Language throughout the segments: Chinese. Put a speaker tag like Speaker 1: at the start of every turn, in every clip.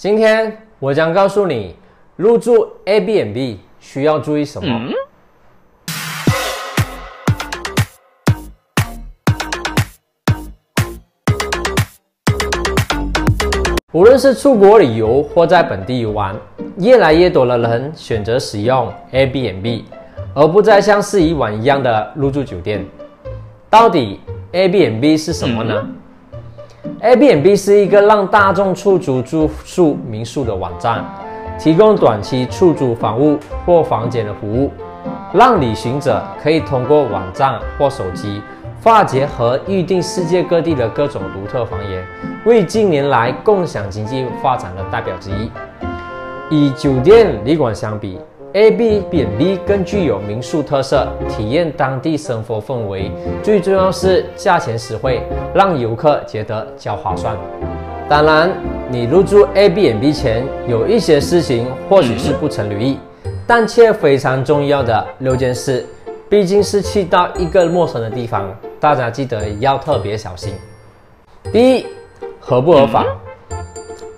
Speaker 1: 今天我将告诉你入住 Airbnb 需要注意什么。无论是出国旅游或在本地游玩，越来越多的人选择使用 Airbnb，而不再像是以往一样的入住酒店。到底 Airbnb 是什么呢？Airbnb 是一个让大众出租住宿民宿的网站，提供短期出租房屋或房间的服务，让旅行者可以通过网站或手机，化解和预订世界各地的各种独特房源，为近年来共享经济发展的代表之一。与酒店旅馆相比，Airbnb 更具有民宿特色，体验当地生活氛围，最重要是价钱实惠，让游客觉得较划算。当然，你入住 Airbnb 前有一些事情或许是不曾留意，但却非常重要的六件事。毕竟是去到一个陌生的地方，大家记得要特别小心。第一，合不合法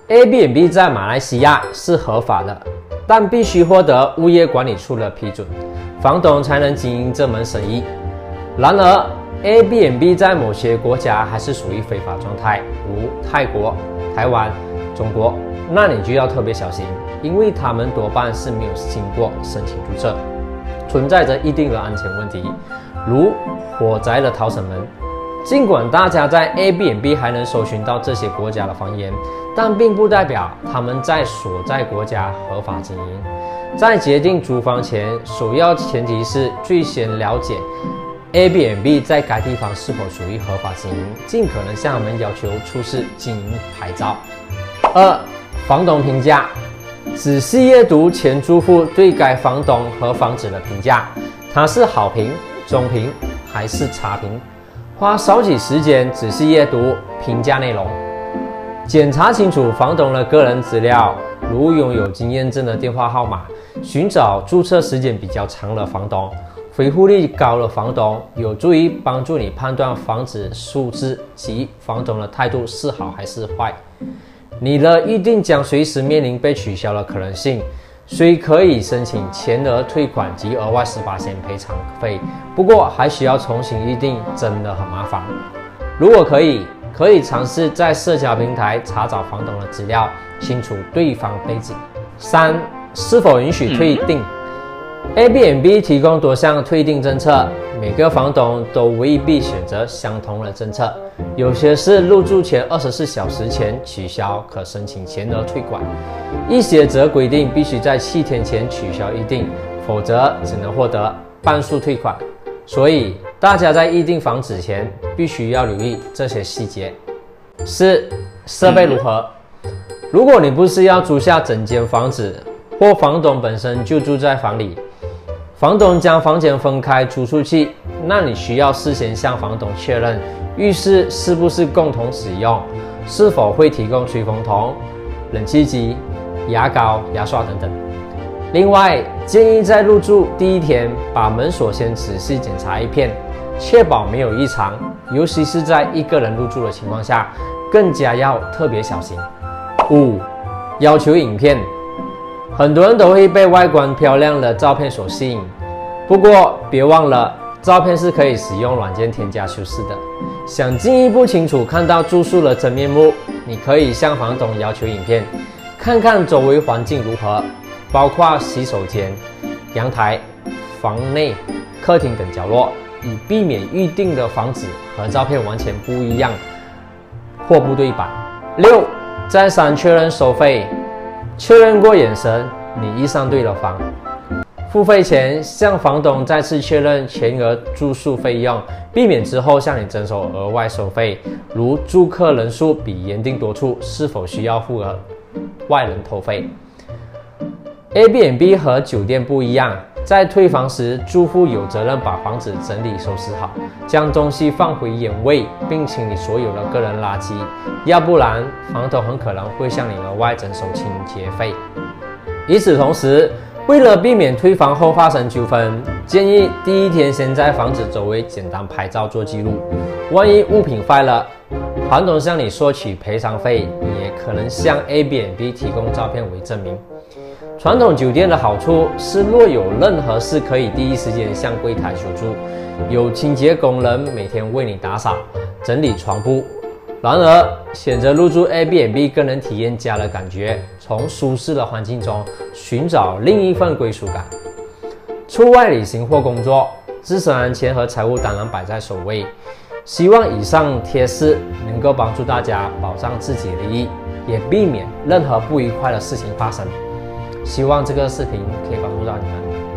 Speaker 1: ？Airbnb 在马来西亚是合法的。但必须获得物业管理处的批准，房东才能经营这门生意。然而，Airbnb 在某些国家还是属于非法状态，如泰国、台湾、中国，那你就要特别小心，因为他们多半是没有经过申请注册，存在着一定的安全问题，如火灾的逃生门。尽管大家在 A B M B 还能搜寻到这些国家的房源，但并不代表他们在所在国家合法经营。在决定租房前，首要前提是最先了解 A B M B 在该地方是否属于合法经营，尽可能向他们要求出示经营牌照。二、房东评价，仔细阅读前租户对该房东和房子的评价，他是好评、中评还是差评？花少许时间仔细阅读评价内容，检查清楚房东的个人资料，如拥有经验证的电话号码，寻找注册时间比较长的房东，回复率高的房东，有助于帮助你判断房子素质及房东的态度是好还是坏。你的预定将随时面临被取消的可能性。虽可以申请全额退款及额外十八险赔偿费，不过还需要重新预定，真的很麻烦。如果可以，可以尝试在社交平台查找房东的资料，清楚对方背景。三、是否允许退订？Airbnb 提供多项退订政策，每个房东都未必选择相同的政策。有些是入住前二十四小时前取消，可申请全额退款；一些则规定必须在七天前取消预订，否则只能获得半数退款。所以大家在预订房子前必须要留意这些细节。四、设备如何？如果你不是要租下整间房子，或房东本身就住在房里。房东将房间分开租出去，那你需要事先向房东确认浴室是不是共同使用，是否会提供吹风筒、冷气机、牙膏、牙刷等等。另外，建议在入住第一天把门锁先仔细检查一遍，确保没有异常，尤其是在一个人入住的情况下，更加要特别小心。五、要求影片。很多人都会被外观漂亮的照片所吸引，不过别忘了，照片是可以使用软件添加修饰的。想进一步清楚看到住宿的真面目，你可以向房东要求影片，看看周围环境如何，包括洗手间、阳台、房内、客厅等角落，以避免预定的房子和照片完全不一样或不对版。六，再三确认收费。确认过眼神，你遇上对了房。付费前向房东再次确认全额住宿费用，避免之后向你征收额外收费，如住客人数比原定多处，是否需要付额外人头费。Airbnb 和酒店不一样。在退房时，住户有责任把房子整理收拾好，将东西放回原位，并清理所有的个人垃圾，要不然房东很可能会向你额外征收清洁费。与此同时，为了避免退房后发生纠纷，建议第一天先在房子周围简单拍照做记录，万一物品坏了，房东向你索取赔偿费，也可能向 A B N B 提供照片为证明。传统酒店的好处是，若有任何事，可以第一时间向柜台求助，有清洁工人每天为你打扫、整理床铺。然而，选择入住 A B N B 更能体验家的感觉，从舒适的环境中寻找另一份归属感。出外旅行或工作，自身安全和财务当然摆在首位。希望以上贴士能够帮助大家保障自己的利益，也避免任何不愉快的事情发生。希望这个视频可以帮助到你们。